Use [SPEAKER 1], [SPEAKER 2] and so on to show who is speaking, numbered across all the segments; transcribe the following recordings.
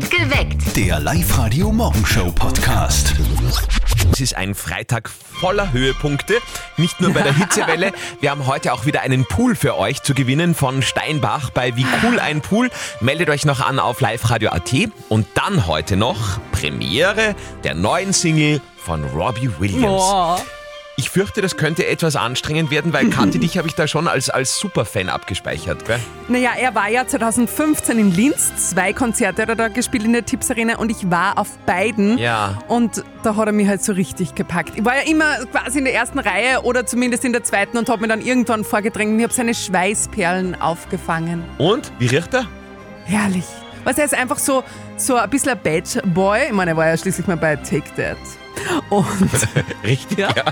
[SPEAKER 1] Geweckt.
[SPEAKER 2] Der Live-Radio-Morgenshow-Podcast.
[SPEAKER 3] Es ist ein Freitag voller Höhepunkte, nicht nur bei der Hitzewelle. Wir haben heute auch wieder einen Pool für euch zu gewinnen von Steinbach bei Wie cool ein Pool. Meldet euch noch an auf liveradio.at und dann heute noch Premiere der neuen Single von Robbie Williams.
[SPEAKER 4] Boah.
[SPEAKER 3] Ich fürchte, das könnte etwas anstrengend werden, weil Kathi, dich habe ich da schon als, als Superfan abgespeichert. Gell?
[SPEAKER 4] Naja, er war ja 2015 in Linz, zwei Konzerte hat er da gespielt in der Tipps Arena und ich war auf beiden.
[SPEAKER 3] Ja.
[SPEAKER 4] Und da hat er mich halt so richtig gepackt. Ich war ja immer quasi in der ersten Reihe oder zumindest in der zweiten und habe mir dann irgendwann vorgedrängt und ich habe seine Schweißperlen aufgefangen.
[SPEAKER 3] Und, wie riecht er?
[SPEAKER 4] Herrlich. Was er ist einfach so, so ein bisschen ein Bad Boy. Ich meine, er war ja schließlich mal bei Take That. Und,
[SPEAKER 3] Richtig,
[SPEAKER 4] ja.
[SPEAKER 3] ja.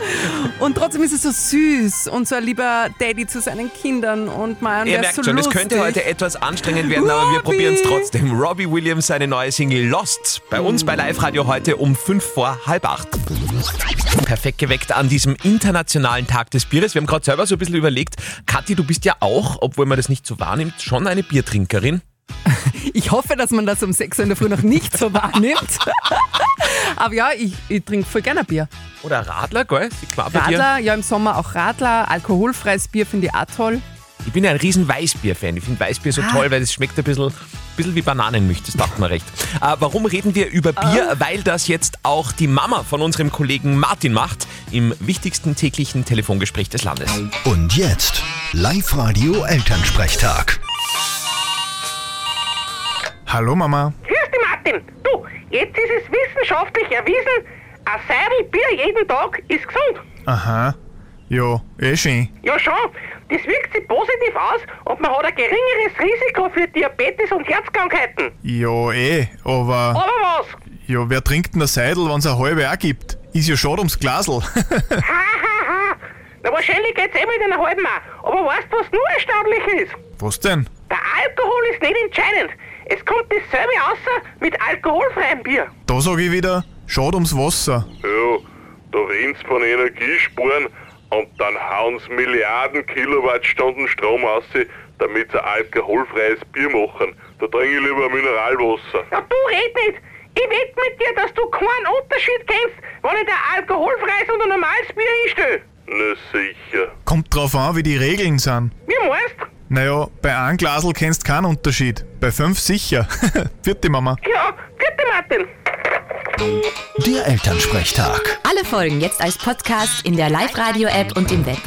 [SPEAKER 4] und trotzdem ist er so süß und so ein lieber Daddy zu seinen Kindern und man,
[SPEAKER 3] Ihr merkt
[SPEAKER 4] so
[SPEAKER 3] schon,
[SPEAKER 4] lustig.
[SPEAKER 3] es könnte heute etwas anstrengend werden, aber wir
[SPEAKER 4] Robbie!
[SPEAKER 3] probieren es trotzdem. Robbie Williams, seine neue Single Lost. Bei uns bei Live Radio heute um fünf vor halb acht. Perfekt geweckt an diesem internationalen Tag des Bieres. Wir haben gerade selber so ein bisschen überlegt, Kathi, du bist ja auch, obwohl man das nicht so wahrnimmt, schon eine Biertrinkerin.
[SPEAKER 4] Ich hoffe, dass man das um 6 Uhr in der Früh noch nicht so wahrnimmt. Aber ja, ich, ich trinke voll gerne Bier.
[SPEAKER 3] Oder Radler, gell?
[SPEAKER 4] Radler, ja im Sommer auch Radler. Alkoholfreies Bier finde ich auch toll.
[SPEAKER 3] Ich bin ja ein riesen Weißbier-Fan. Ich finde Weißbier so toll, weil es schmeckt ein bisschen, bisschen wie Bananenmilch, das dachte man recht. Äh, warum reden wir über Bier? Weil das jetzt auch die Mama von unserem Kollegen Martin macht, im wichtigsten täglichen Telefongespräch des Landes.
[SPEAKER 2] Und jetzt Live-Radio Elternsprechtag.
[SPEAKER 5] Hallo Mama.
[SPEAKER 6] Martin. Du, jetzt ist es wissenschaftlich erwiesen, ein Seidel Bier jeden Tag ist gesund.
[SPEAKER 5] Aha. Ja, eh schön.
[SPEAKER 6] Ja schon, das wirkt sich positiv aus und man hat ein geringeres Risiko für Diabetes und Herzkrankheiten.
[SPEAKER 5] Ja, eh, aber
[SPEAKER 6] Aber was?
[SPEAKER 5] ja, wer trinkt denn ein Seidel, wenn's eine halbe auch gibt? Ist ja schade ums Glasl.
[SPEAKER 6] Ha, ha, ha. Na, wahrscheinlich geht's eh mit einer halben auch. Aber weißt du, was nur erstaunlich ist?
[SPEAKER 5] Was denn?
[SPEAKER 6] Der Alkohol ist nicht entscheidend. Es kommt dasselbe außer mit alkoholfreiem Bier.
[SPEAKER 5] Da sag ich wieder, schade ums Wasser.
[SPEAKER 7] Ja, da reden sie von Energiesparen und dann hauen sie Milliarden Kilowattstunden Strom aus, damit sie ein alkoholfreies Bier machen. Da trinke ich lieber Mineralwasser.
[SPEAKER 6] Ja, du red nicht. Ich wette mit dir, dass du keinen Unterschied kennst, wenn ich dir alkoholfreies und ein normales Bier hinstelle.
[SPEAKER 7] Na sicher.
[SPEAKER 5] Kommt drauf an, wie die Regeln sind.
[SPEAKER 6] Wie meinst
[SPEAKER 5] Naja, bei einem Glasl kennst keinen Unterschied. Bei fünf sicher. Vierte Mama.
[SPEAKER 6] Ja, bitte Martin.
[SPEAKER 2] Der Elternsprechtag.
[SPEAKER 1] Alle Folgen jetzt als Podcast in der Live-Radio-App und im Web.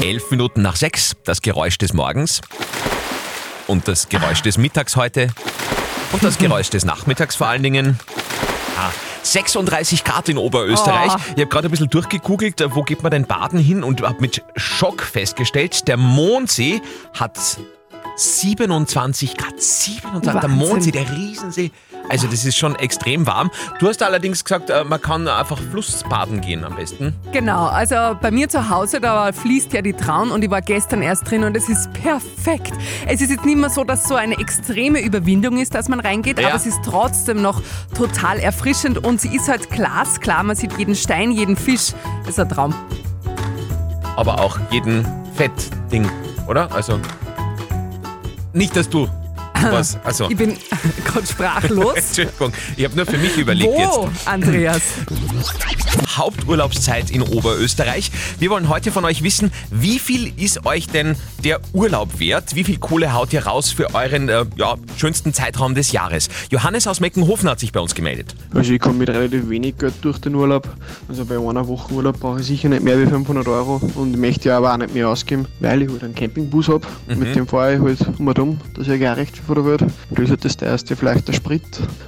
[SPEAKER 3] Elf Minuten nach sechs, das Geräusch des Morgens. Und das Geräusch des Mittags heute. Und das Geräusch des Nachmittags vor allen Dingen. Ah, 36 Grad in Oberösterreich.
[SPEAKER 4] Oh.
[SPEAKER 3] Ich habe gerade ein bisschen durchgegoogelt, wo geht man denn baden hin und habe mit Schock festgestellt, der Mondsee hat 27 Grad. 27 Der
[SPEAKER 4] Wahnsinn.
[SPEAKER 3] Mondsee, der Riesensee. Also das ist schon extrem warm. Du hast allerdings gesagt, äh, man kann einfach Flussbaden gehen am besten.
[SPEAKER 4] Genau, also bei mir zu Hause, da fließt ja die Traun und ich war gestern erst drin und es ist perfekt. Es ist jetzt nicht mehr so, dass so eine extreme Überwindung ist, dass man reingeht,
[SPEAKER 3] Ja.
[SPEAKER 4] aber es ist trotzdem noch total erfrischend und sie ist halt glasklar, man sieht jeden Stein, jeden Fisch. Das ist ein Traum.
[SPEAKER 3] aber auch jeden Fettding, oder? Also nicht, dass du was, also
[SPEAKER 4] Ich bin gerade sprachlos.
[SPEAKER 3] Entschuldigung, ich habe nur für mich überlegt
[SPEAKER 4] Wo, Andreas?
[SPEAKER 3] jetzt. Haupturlaubszeit in Oberösterreich. Wir wollen heute von euch wissen, wie viel ist euch denn der Urlaub wert? Wie viel Kohle haut ihr raus für euren äh, ja, schönsten Zeitraum des Jahres? Johannes aus Meckenhofen hat sich bei uns gemeldet.
[SPEAKER 8] Also ich komme mit relativ wenig Geld durch den Urlaub. Also bei einer Woche Urlaub brauche ich sicher nicht mehr wie 500 Euro und möchte ja aber auch nicht mehr ausgeben, weil ich halt einen Campingbus habe. Mit dem fahre ich halt um und um. Das ist ja gar recht viel von der Welt. Da ist das teuerste vielleicht der Sprit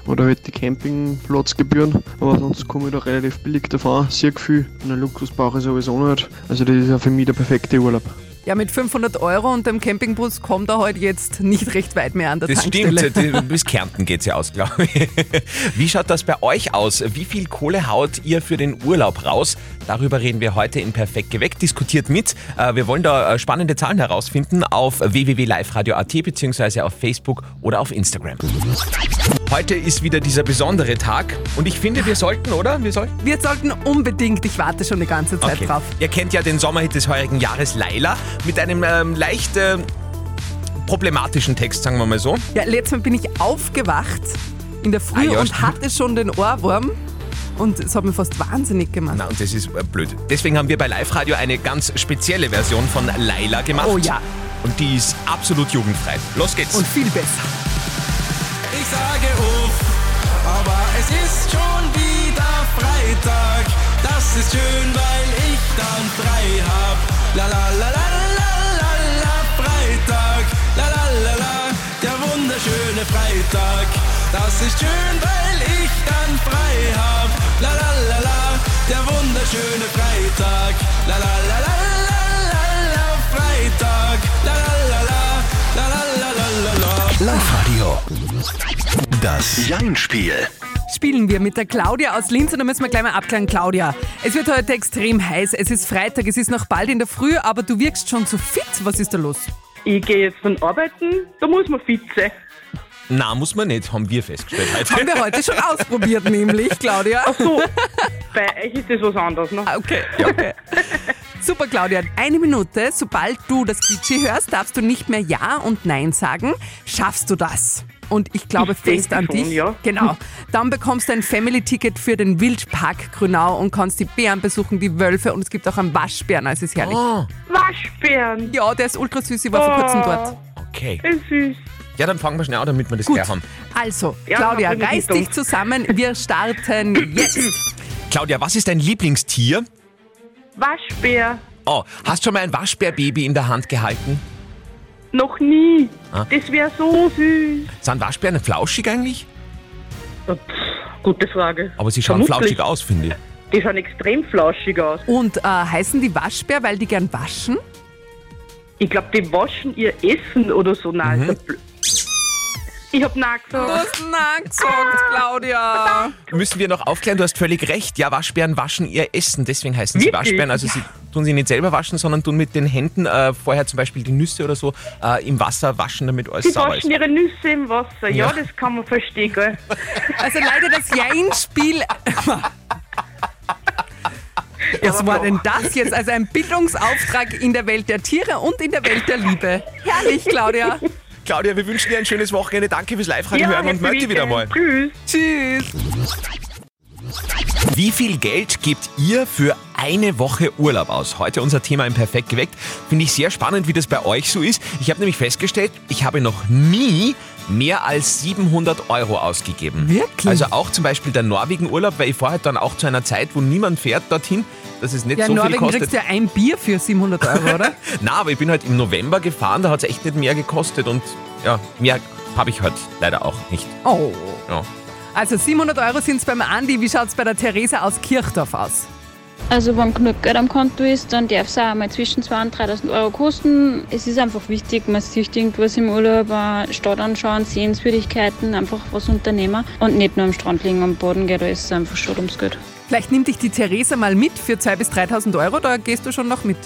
[SPEAKER 8] oder halt die Campingplatzgebühren. Aber sonst komme ich da relativ billig davon. Sehr viel. Einen Luxus brauche ich sowieso nicht. Also das ist ja für mich der perfekte Urlaub.
[SPEAKER 4] Ja, mit 500 Euro und dem Campingbus kommt er heute jetzt nicht recht weit mehr an der
[SPEAKER 3] Das
[SPEAKER 4] Tankstelle.
[SPEAKER 3] stimmt, bis Kärnten geht's ja aus, glaube ich. Wie schaut das bei euch aus? Wie viel Kohle haut ihr für den Urlaub raus? Darüber reden wir heute in Perfekt geweckt. Diskutiert mit. Äh, Wir wollen da äh, spannende Zahlen herausfinden auf www.liveradio.at beziehungsweise auf Facebook oder auf Instagram. Heute ist wieder dieser besondere Tag und ich finde, wir sollten, oder? Wir sollten?
[SPEAKER 4] Wir sollten unbedingt, ich warte schon die ganze Zeit drauf.
[SPEAKER 3] Ihr kennt ja den Sommerhit des heurigen Jahres Laila mit einem ähm, leicht äh, problematischen Text, sagen wir mal so.
[SPEAKER 4] Ja, letztes Mal bin ich aufgewacht in der Früh
[SPEAKER 3] Ah, ja,
[SPEAKER 4] und
[SPEAKER 3] stimmt.
[SPEAKER 4] hatte schon den Ohrwurm und es hat mir fast wahnsinnig gemacht.
[SPEAKER 3] Na, und das ist äh, blöd. Deswegen haben wir bei Live Radio eine ganz spezielle Version von Laila gemacht.
[SPEAKER 4] Oh ja.
[SPEAKER 3] Und die ist absolut jugendfrei. Los geht's.
[SPEAKER 4] Und viel besser.
[SPEAKER 9] Ist schon wieder Freitag. Das ist schön, weil ich dann frei hab. La la la la la la la Freitag. La la la la, der wunderschöne Freitag. Das ist schön, weil ich dann frei hab. La la la la, der wunderschöne Freitag. La la la la la la la Freitag. La la la la, la la la la la la.
[SPEAKER 2] Live-Radio. Das Jein-Spiel.
[SPEAKER 4] Spielen wir mit der Claudia aus Linz und da müssen wir gleich mal abklären, Claudia. Es wird heute extrem heiß, es ist Freitag, es ist noch bald in der Früh, aber du wirkst schon so fit. Was ist da los?
[SPEAKER 10] Ich gehe jetzt dann arbeiten, da muss man fit sein.
[SPEAKER 3] Na, muss man nicht, haben wir festgestellt heute.
[SPEAKER 4] Haben wir heute schon ausprobiert, nämlich, Claudia.
[SPEAKER 10] Ach so, bei euch ist das was anderes, ne?
[SPEAKER 4] Okay. okay. Super, Claudia. Eine Minute. Sobald du das Klischee hörst, darfst du nicht mehr Ja und Nein sagen. Schaffst du das? Und ich glaube
[SPEAKER 10] Ich
[SPEAKER 4] fest an
[SPEAKER 10] schon,
[SPEAKER 4] dich.
[SPEAKER 10] ja.
[SPEAKER 4] Genau. Dann bekommst du ein Family-Ticket für den Wildpark Grünau und kannst die Bären besuchen, die Wölfe und es gibt auch einen Waschbären. Also ist herrlich.
[SPEAKER 3] Oh,
[SPEAKER 10] Waschbären,
[SPEAKER 4] Ja, der ist ultra süß. Ich war vor kurzem dort.
[SPEAKER 3] okay.
[SPEAKER 10] ist süß.
[SPEAKER 3] Ja, dann fangen wir schnell an, damit wir das
[SPEAKER 4] Gut.
[SPEAKER 3] gleich haben.
[SPEAKER 4] Also,
[SPEAKER 10] Ja,
[SPEAKER 4] Claudia, reiß dich zusammen. Wir starten jetzt.
[SPEAKER 3] Claudia, was ist dein Lieblingstier?
[SPEAKER 10] Waschbär,
[SPEAKER 3] Oh, hast schon mal ein Waschbärbaby in der Hand gehalten?
[SPEAKER 10] Noch nie.
[SPEAKER 3] Ah.
[SPEAKER 10] Das wäre so süß.
[SPEAKER 3] Sind Waschbären flauschig eigentlich?
[SPEAKER 10] Ja, pff, gute Frage.
[SPEAKER 3] Aber sie schauen
[SPEAKER 10] Vermutlich.
[SPEAKER 3] flauschig aus, finde ich.
[SPEAKER 10] Die schauen extrem flauschig aus.
[SPEAKER 4] Und äh, heißen die Waschbär, weil die gern waschen?
[SPEAKER 10] Ich glaube, die waschen ihr Essen oder so. Nein,
[SPEAKER 3] Mhm.
[SPEAKER 10] ist ja blöd. Ich hab Nein
[SPEAKER 4] Du hast Nein gesagt, Claudia.
[SPEAKER 3] Müssen wir noch aufklären, du hast völlig recht. Ja, Waschbären waschen ihr Essen, deswegen heißen sie
[SPEAKER 10] Wirklich?
[SPEAKER 3] Waschbären. Also sie tun sie nicht selber waschen, sondern tun mit den Händen äh, vorher zum Beispiel die Nüsse oder so äh, im Wasser waschen, damit alles
[SPEAKER 10] Die
[SPEAKER 3] sauber ist.
[SPEAKER 10] waschen ihre Nüsse im Wasser. Ja,
[SPEAKER 3] Ja.
[SPEAKER 10] das kann man verstehen, gell?
[SPEAKER 4] Also leider das Jein-Spiel. Was war denn das jetzt? Also ein Bildungsauftrag in der Welt der Tiere und in der Welt der Liebe. Herrlich, Claudia.
[SPEAKER 3] Claudia, wir wünschen dir ein schönes Wochenende. Danke fürs Live-Radio hören und melde wieder mal.
[SPEAKER 10] Tschüss.
[SPEAKER 4] Tschüss.
[SPEAKER 3] Wie viel Geld gebt ihr für eine Woche Urlaub aus? Heute unser Thema im Perfekt geweckt. Finde ich sehr spannend, wie das bei euch so ist. Ich habe nämlich festgestellt, ich habe noch nie mehr als 700 Euro ausgegeben.
[SPEAKER 4] Wirklich?
[SPEAKER 3] Also auch zum Beispiel der Norwegen-Urlaub, weil ich fahre halt dann auch zu einer Zeit, wo niemand fährt dorthin, dass es nicht
[SPEAKER 4] Ja, in
[SPEAKER 3] so viel
[SPEAKER 4] Norwegen
[SPEAKER 3] kostet.
[SPEAKER 4] kriegst du ja ein Bier für 700 Euro, oder?
[SPEAKER 3] Na, aber ich bin halt im November gefahren, da hat es echt nicht mehr gekostet und ja, mehr habe ich halt leider auch nicht.
[SPEAKER 4] Oh.
[SPEAKER 3] Ja.
[SPEAKER 4] Also 700 Euro sind es beim Andi. Wie schaut es bei der Theresa aus Kirchdorf aus?
[SPEAKER 11] Also wenn genug Geld am Konto ist, dann darf es auch mal zwischen 2.000 und 3.000 Euro kosten. Es ist einfach wichtig, man sieht irgendwas im Urlaub, äh, Stadt anschauen, Sehenswürdigkeiten, einfach was unternehmen und nicht nur am Strand liegen, am Boden geht, da ist es einfach schon ums Geld.
[SPEAKER 4] Vielleicht nimmt dich die Theresa mal mit für 2.000 bis 3.000 Euro, da gehst du schon noch mit.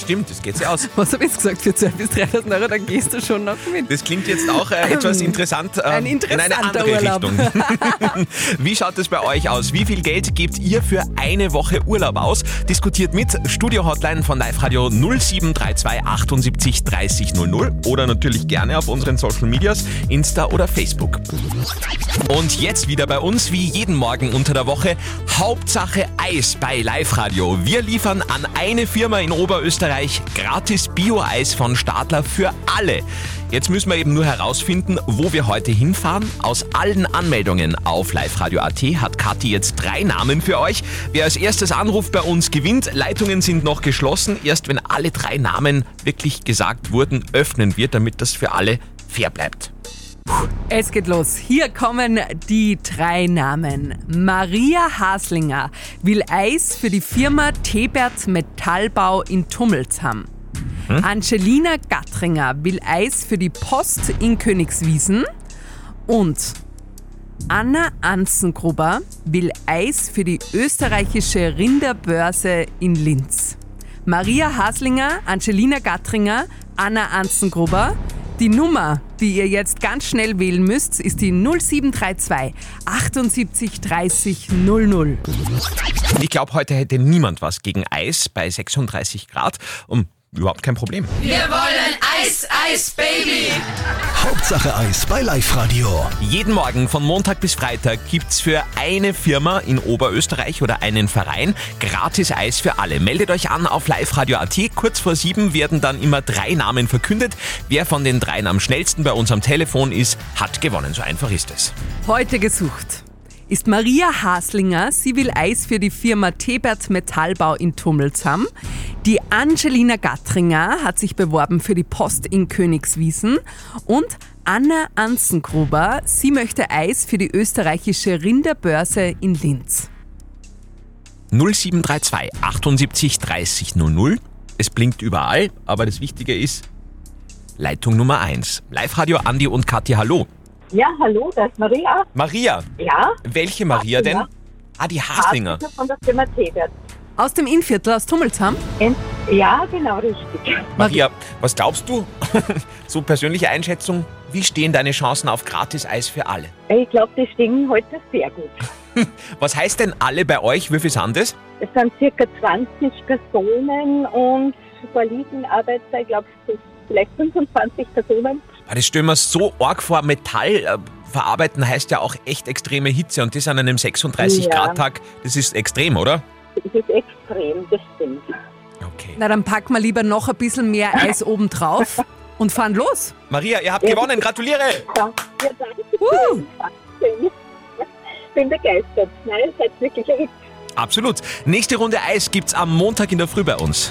[SPEAKER 3] Stimmt, das geht sich aus.
[SPEAKER 4] Was habe ich jetzt gesagt? Für 2.000 bis 3.000 Euro, da gehst du schon noch mit.
[SPEAKER 3] Das klingt jetzt auch äh, etwas interessant äh,
[SPEAKER 4] Ein
[SPEAKER 3] in eine andere
[SPEAKER 4] Urlaub.
[SPEAKER 3] Richtung. Wie schaut es bei euch aus? Wie viel Geld gebt ihr für eine Woche Urlaub aus? Diskutiert mit Studio-Hotline von Live Radio 0732 78 30 00 oder natürlich gerne auf unseren Social Medias, Insta oder Facebook. Und jetzt wieder bei uns, wie jeden Morgen unter der Woche, Hauptsache Eis bei Live Radio. Wir liefern an eine Firma in Oberösterreich gratis Bio-Eis von Stadler für alle. Jetzt müssen wir eben nur herausfinden, wo wir heute hinfahren. Aus allen Anmeldungen auf liveradio.at hat Kathi jetzt drei Namen für euch. Wer als erstes anruft bei uns gewinnt. Leitungen sind noch geschlossen. Erst wenn alle drei Namen wirklich gesagt wurden, öffnen wir, damit das für alle fair bleibt.
[SPEAKER 4] Es geht los. Hier kommen die drei Namen. Maria Haslinger will Eis für die Firma Tebert Metallbau in Tummelsham. Angelina Gattringer will Eis für die Post in Königswiesen. Und Anna Anzengruber will Eis für die österreichische Rinderbörse in Linz. Maria Haslinger, Angelina Gattringer, Anna Anzengruber. Die Nummer, die ihr jetzt ganz schnell wählen müsst, ist die 0732 78 30 00.
[SPEAKER 3] Ich glaube, heute hätte niemand was gegen Eis bei 36 Grad. Um, überhaupt kein Problem.
[SPEAKER 1] Wir wollen Eis, Eis, Baby.
[SPEAKER 2] Hauptsache Eis bei Live Radio.
[SPEAKER 3] Jeden Morgen von Montag bis Freitag gibt's für eine Firma in Oberösterreich oder einen Verein gratis Eis für alle. Meldet euch an auf liveradio.at. Kurz vor sieben werden dann immer drei Namen verkündet. Wer von den dreien am schnellsten bei uns am Telefon ist, hat gewonnen. So einfach ist es.
[SPEAKER 4] Heute gesucht ist Maria Haslinger. Sie will Eis für die Firma Tebert Metallbau in Tummelsheim. Die Angelina Gattringer hat sich beworben für die Post in Königswiesen. Und Anna Anzengruber, sie möchte Eis für die österreichische Rinderbörse in Linz.
[SPEAKER 3] 0732 78 30 00. Es blinkt überall, aber das Wichtige ist Leitung Nummer 1. Live-Radio Andi und Kathi, hallo.
[SPEAKER 12] Ja, hallo, das ist Maria.
[SPEAKER 3] Maria,
[SPEAKER 12] Ja,
[SPEAKER 3] welche Maria denn? Ah, die Haslinger.
[SPEAKER 12] Haslinger von der Firma Tebert.
[SPEAKER 4] Aus dem Innviertel, aus Tummelsheim?
[SPEAKER 12] Ent- Ja, genau, richtig.
[SPEAKER 3] Maria, was glaubst du? so persönliche Einschätzung, wie stehen deine Chancen auf Gratis-Eis für alle?
[SPEAKER 12] Ich glaube, die stehen heute sehr gut.
[SPEAKER 3] Was heißt denn alle bei euch? Wie viel sind es?
[SPEAKER 12] Es sind circa 20 Personen und verliegen Arbeitszeit, ich glaube, vielleicht 25 Personen.
[SPEAKER 3] Ah, Das stellen wir so arg vor. Metall äh, verarbeiten heißt ja auch echt extreme Hitze und das an einem 36-Grad-Tag, das ist extrem, oder?
[SPEAKER 12] Es ist extrem, das stimmt.
[SPEAKER 4] Na, dann packen wir lieber noch ein bisschen mehr Eis oben drauf und fahren los.
[SPEAKER 3] Maria, ihr habt gewonnen, gratuliere!
[SPEAKER 12] Ja, danke schön. Dankeschön. Ich bin begeistert. Nein, ihr seid wirklich ein.
[SPEAKER 3] Absolut. Nächste Runde Eis gibt's am Montag in der Früh bei uns.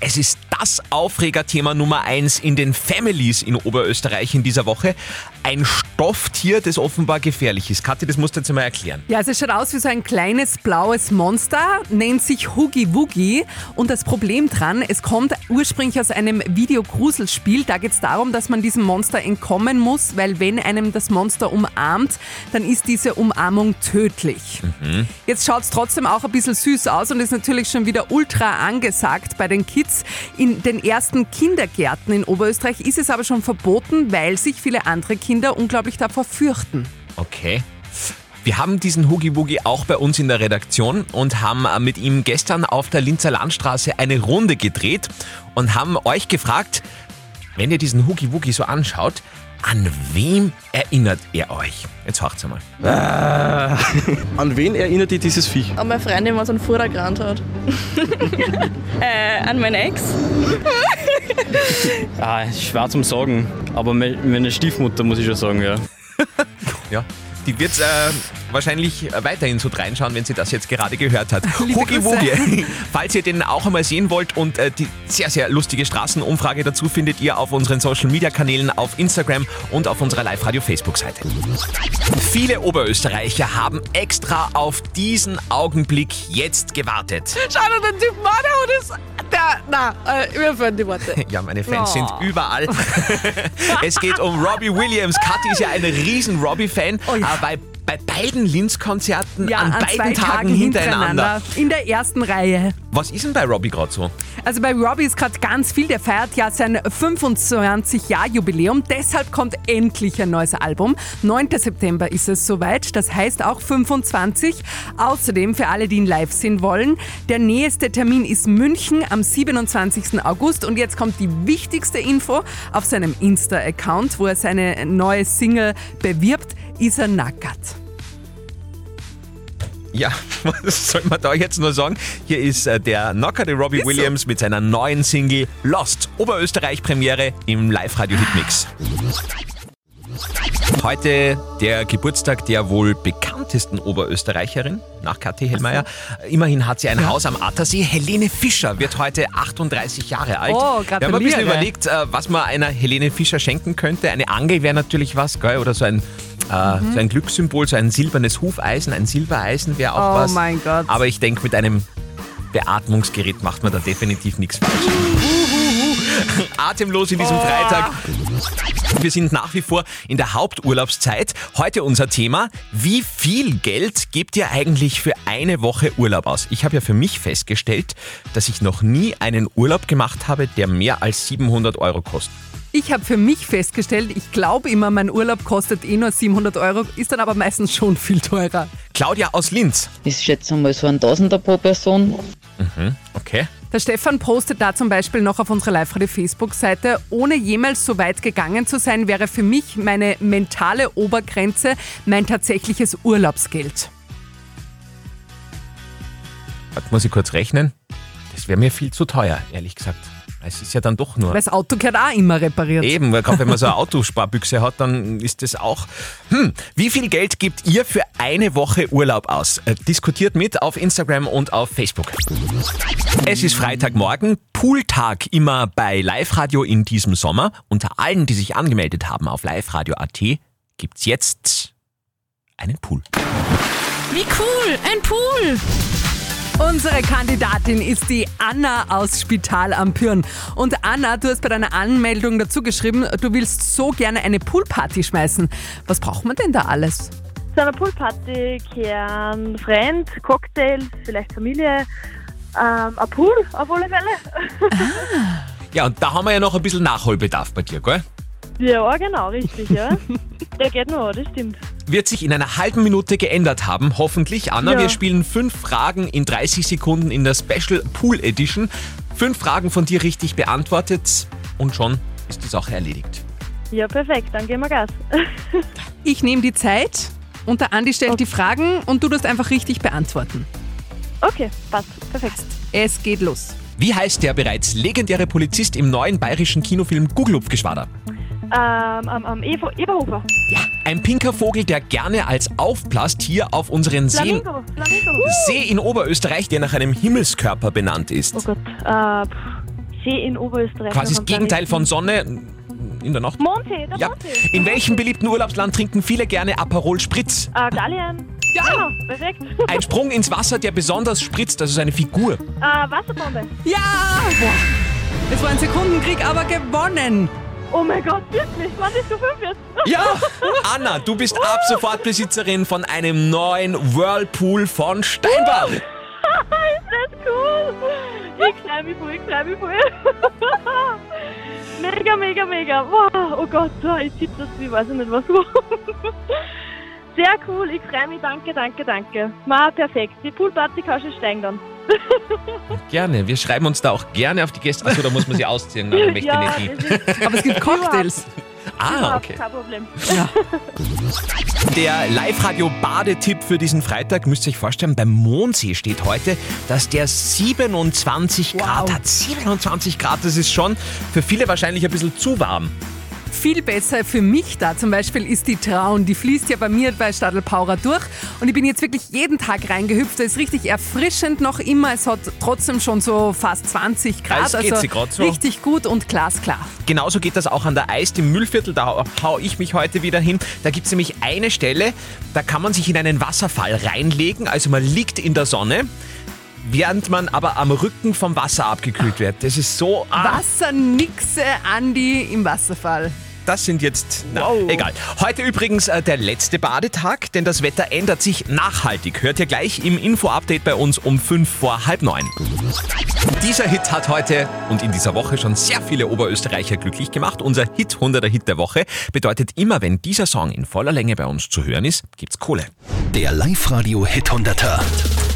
[SPEAKER 3] Es ist das Aufregerthema Nummer eins in den Families in Oberösterreich in dieser Woche. Ein Stofftier, das offenbar gefährlich ist. Kathi, das musst du jetzt mal erklären.
[SPEAKER 4] Ja, also es schaut aus wie so ein kleines blaues Monster, nennt sich Hoogie Woogie. Und das Problem dran, es kommt ursprünglich aus einem Videogruselspiel. Da geht es darum, dass man diesem Monster entkommen muss, weil wenn einem das Monster umarmt, dann ist diese Umarmung tödlich. Jetzt schaut es trotzdem auch ein bisschen süß aus und ist natürlich schon wieder ultra angesagt bei den Kids. In den ersten Kindergärten in Oberösterreich ist es aber schon verboten, weil sich viele andere Kinder unglaublich davor fürchten.
[SPEAKER 3] Okay. Wir haben diesen Hoogie Woogie auch bei uns in der Redaktion und haben äh, mit ihm gestern auf der Linzer Landstraße eine Runde gedreht und haben euch gefragt, wenn ihr diesen Hoogie Woogie so anschaut, an wem erinnert er euch? Jetzt hört's einmal.
[SPEAKER 13] An wen erinnert dich dieses Viech?
[SPEAKER 14] An meine Freundin, was einen Vordergrund hat. äh, an meine Ex.
[SPEAKER 13] Ah, schwer zum Sagen, aber me- meine Stiefmutter muss ich schon sagen, ja.
[SPEAKER 3] Ja. Die wird äh, wahrscheinlich weiterhin so reinschauen, wenn sie das jetzt gerade gehört hat. Hoogie. Woogie. Falls ihr den auch einmal sehen wollt und äh, die sehr, sehr lustige Straßenumfrage dazu findet ihr auf unseren Social Media Kanälen auf Instagram und auf unserer Live-Radio Facebook-Seite. Viele Oberösterreicher haben extra auf diesen Augenblick jetzt gewartet.
[SPEAKER 14] Schau dir den Typen an, der ist. Der. Na, äh, mir fehlen die Worte.
[SPEAKER 3] Ja, meine Fans
[SPEAKER 14] Oh.
[SPEAKER 3] sind überall. es geht um Robbie Williams. Kathi ist ja ein riesen Robbie-Fan.
[SPEAKER 4] Oh ja.
[SPEAKER 3] Aber bei, bei beiden Linz-Konzerten
[SPEAKER 4] Ja,
[SPEAKER 3] an
[SPEAKER 4] an
[SPEAKER 3] beiden Tagen hintereinander.
[SPEAKER 4] In der ersten Reihe.
[SPEAKER 3] Was ist denn bei Robbie gerade so?
[SPEAKER 4] Also bei Robbie ist gerade ganz viel. Der feiert ja sein 25-Jahr-Jubiläum. Deshalb kommt endlich ein neues Album. 9. September ist es soweit. Das heißt auch 25. Außerdem für alle, die ihn live sehen wollen, der nächste Termin ist München am 27. August. Und jetzt kommt die wichtigste Info auf seinem Insta-Account, wo er seine neue Single bewirbt, ist er nackert.
[SPEAKER 3] Ja, was soll man da jetzt nur sagen? Hier ist äh, der knockerte Robbie Williams mit seiner neuen Single Lost. Oberösterreich-Premiere im Live-Radio-Hitmix. Heute der Geburtstag der wohl bekanntesten Oberösterreicherin, nach Kathi Hellmeier. Immerhin hat sie ein Haus am Attersee. Helene Fischer wird heute 38 Jahre alt.
[SPEAKER 4] Oh,
[SPEAKER 3] Wir haben ein bisschen
[SPEAKER 4] gratuliere.
[SPEAKER 3] überlegt, äh, was man einer Helene Fischer schenken könnte. Eine Angel wäre natürlich was, gell? oder so ein, äh, so ein Glückssymbol, so ein silbernes Hufeisen, ein Silbereisen wäre auch
[SPEAKER 4] Oh
[SPEAKER 3] was.
[SPEAKER 4] mein Gott.
[SPEAKER 3] Aber ich denke, mit einem Beatmungsgerät macht man da definitiv nichts falsch. Atemlos in diesem
[SPEAKER 4] Oh.
[SPEAKER 3] Freitag. Wir sind nach wie vor in der Haupturlaubszeit. Heute unser Thema, wie viel Geld gebt ihr eigentlich für eine Woche Urlaub aus? Ich habe ja für mich festgestellt, dass ich noch nie einen Urlaub gemacht habe, der mehr als 700 Euro kostet.
[SPEAKER 4] Ich habe für mich festgestellt, ich glaube immer, mein Urlaub kostet eh nur 700 Euro, ist dann aber meistens schon viel teurer.
[SPEAKER 3] Claudia aus Linz.
[SPEAKER 15] Ich schätze mal so ein Tausender pro Person.
[SPEAKER 3] Mhm, okay.
[SPEAKER 4] Der Stefan postet da zum Beispiel noch auf unserer Live-Radio-Facebook-Seite, ohne jemals so weit gegangen zu sein, wäre für mich meine mentale Obergrenze mein tatsächliches Urlaubsgeld.
[SPEAKER 3] Warte, muss ich kurz rechnen? Das wäre mir viel zu teuer, ehrlich gesagt. Es ist ja dann doch nur.
[SPEAKER 4] Weil das Auto gehört auch immer repariert.
[SPEAKER 3] Eben, weil gerade wenn man so eine Autosparbüchse hat, dann ist das auch. Hm, wie viel Geld gibt ihr für eine Woche Urlaub aus? Äh, diskutiert mit auf Instagram und auf Facebook. Es ist Freitagmorgen, Pooltag immer bei Live Radio in diesem Sommer. Unter allen, die sich angemeldet haben auf liveradio.at, gibt's jetzt einen Pool.
[SPEAKER 1] Wie cool, ein Pool.
[SPEAKER 4] Unsere Kandidatin ist die Anna aus Spital am Pyrn. Und Anna, du hast bei deiner Anmeldung dazu geschrieben, du willst so gerne eine Poolparty schmeißen. Was braucht man denn da alles?
[SPEAKER 15] Zu einer Poolparty kehren Freund, Cocktails, vielleicht Familie, ähm, ein Pool auf alle Fälle.
[SPEAKER 3] Ja, und da haben wir ja noch ein bisschen Nachholbedarf bei dir, gell?
[SPEAKER 15] ja, genau, richtig, ja. Der geht noch, das stimmt.
[SPEAKER 3] Wird sich in einer halben Minute geändert haben, hoffentlich. Anna,
[SPEAKER 15] Ja.
[SPEAKER 3] wir spielen fünf Fragen in 30 Sekunden in der Special Pool Edition. Fünf Fragen von dir richtig beantwortet und schon ist die Sache erledigt.
[SPEAKER 15] Ja, perfekt, dann gehen wir Gas.
[SPEAKER 4] Ich nehme die Zeit und der Andi stellt die Fragen und du darfst einfach richtig beantworten.
[SPEAKER 15] Okay, passt, perfekt.
[SPEAKER 4] Es geht los.
[SPEAKER 3] Wie heißt der bereits legendäre Polizist im neuen bayerischen Kinofilm Gugelhupfgeschwader?
[SPEAKER 15] Ähm, am, am Eva, Eberhofer.
[SPEAKER 3] Ja. Ein pinker Vogel, der gerne als Aufblast hier auf unseren Seen,
[SPEAKER 15] Flamingo, Flamingo.
[SPEAKER 3] See in Oberösterreich, der nach einem Himmelskörper benannt ist.
[SPEAKER 15] Oh Gott, äh, pff, See in Oberösterreich.
[SPEAKER 3] Quasi das Gegenteil von. Sonne in der Nacht.
[SPEAKER 15] Mondsee, der
[SPEAKER 3] Ja.
[SPEAKER 15] Mondsee.
[SPEAKER 3] In welchem beliebten Urlaubsland trinken viele gerne Aperol Spritz?
[SPEAKER 15] Äh, Gallien. Ja. perfekt.
[SPEAKER 3] Ein Sprung ins Wasser, der besonders spritzt, also seine Figur.
[SPEAKER 15] äh, Wasserbombe.
[SPEAKER 4] Ja! Boah. Es war ein Sekundenkrieg, aber gewonnen.
[SPEAKER 15] Oh mein Gott, wirklich? Wann bist du fünf jetzt?
[SPEAKER 3] Ja, Anna, du bist ab sofort Besitzerin von einem neuen Whirlpool von Steinbach.
[SPEAKER 15] ist das cool? Ich freue mich voll, ich freue mich voll. mega, mega, mega. Wow, oh Gott, ich sitze das, ich weiß nicht was. Sehr cool, ich freue mich, danke, danke, danke. Ma, perfekt. Die Poolparty kann schon steigen dann.
[SPEAKER 3] Gerne, wir schreiben uns da auch gerne auf die Gäste. Achso, da muss man sie ausziehen, dann möchte
[SPEAKER 15] Ja, ist-
[SPEAKER 4] Aber es gibt Cocktails.
[SPEAKER 3] Ah, okay.
[SPEAKER 15] Kein Problem.
[SPEAKER 3] Der Live-Radio-Badetipp für diesen Freitag müsst ihr euch vorstellen, beim Mondsee steht heute, dass der 27 Grad hat. 27 Grad, das ist schon für viele wahrscheinlich ein bisschen zu warm.
[SPEAKER 4] Viel besser für mich da zum Beispiel ist die Traun. Die fließt ja bei mir bei Stadl Paura durch. Und ich bin jetzt wirklich jeden Tag reingehüpft. Es ist richtig erfrischend noch immer. Es hat trotzdem schon so fast 20 Grad.
[SPEAKER 3] es geht
[SPEAKER 4] also
[SPEAKER 3] sich grad so.
[SPEAKER 4] richtig gut und glasklar.
[SPEAKER 3] Genauso geht das auch an der Eist im Müllviertel, da hau ich mich heute wieder hin. Da gibt es nämlich eine Stelle, da kann man sich in einen Wasserfall reinlegen, also man liegt in der Sonne, während man aber am Rücken vom Wasser abgekühlt wird. Das ist so... Ah,
[SPEAKER 4] Wassernixe, Andi im Wasserfall.
[SPEAKER 3] das sind jetzt... Na, egal. Heute übrigens äh, der letzte Badetag, denn das Wetter ändert sich nachhaltig. Hört ihr gleich im Info-Update bei uns um 5 vor halb neun. Dieser Hit hat heute und in dieser Woche schon sehr viele Oberösterreicher glücklich gemacht. Unser Hit 100er Hit der Woche bedeutet immer, wenn dieser Song in voller Länge bei uns zu hören ist, gibt's Kohle.
[SPEAKER 2] Der Live-Radio Hit 100er.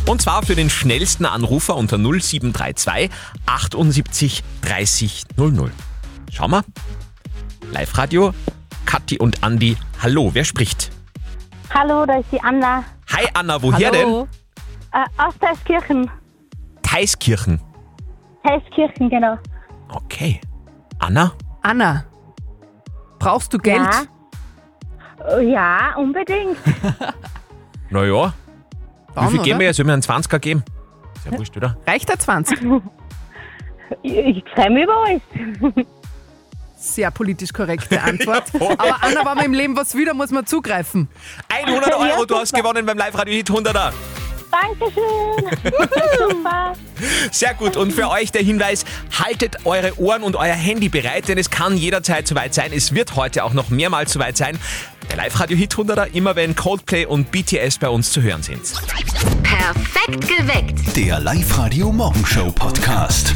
[SPEAKER 3] Und zwar für den schnellsten Anrufer unter 0732 78 30 00. Schau mal. Live-Radio, Kathi und Andi. Hallo, wer spricht?
[SPEAKER 12] Hallo, da ist die Anna.
[SPEAKER 3] Hi Anna, woher
[SPEAKER 12] Hallo. Äh, aus Teiskirchen.
[SPEAKER 3] denn? Theiskirchen.
[SPEAKER 12] Teiskirchen, genau.
[SPEAKER 3] Okay. Anna?
[SPEAKER 4] Anna, brauchst du Geld?
[SPEAKER 12] Ja. Oh, Ja, unbedingt.
[SPEAKER 3] Naja. Wie
[SPEAKER 4] Bauen,
[SPEAKER 3] viel
[SPEAKER 4] oder?
[SPEAKER 3] geben wir jetzt? Sollen wir einen 20er geben? Ist ja wurscht, oder?
[SPEAKER 4] Reicht der 20?
[SPEAKER 12] Ich, ich freue mich über alles.
[SPEAKER 4] Sehr politisch korrekte Antwort. Aber Anna, wenn man im Leben was wieder, muss man zugreifen.
[SPEAKER 3] 100 Euro, du hast gewonnen beim Live-Radio-Hit 100er.
[SPEAKER 12] Dankeschön. Super.
[SPEAKER 3] Sehr gut. Und für euch der Hinweis, haltet eure Ohren und euer Handy bereit, denn es kann jederzeit soweit sein. Es wird heute auch noch mehrmals soweit sein. Der Live-Radio-Hit 100er, immer wenn Coldplay und BTS bei uns zu hören sind.
[SPEAKER 1] Perfekt geweckt.
[SPEAKER 2] Der Live-Radio Morgenshow Podcast.